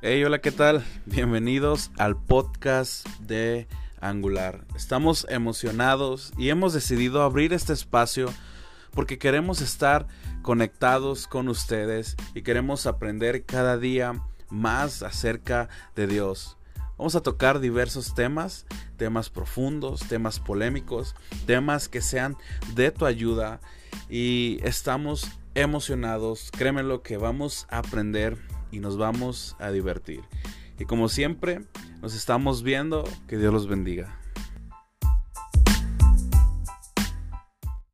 Hey, hola, ¿qué tal? Bienvenidos al podcast de Angular. Estamos emocionados y hemos decidido abrir este espacio porque queremos estar conectados con ustedes y queremos aprender cada día más acerca de Dios. Vamos a tocar diversos temas, temas profundos, temas polémicos, temas que sean de tu ayuda y estamos emocionados. Créeme lo que vamos a aprender y nos vamos a divertir. Y como siempre, nos estamos viendo. Que Dios los bendiga.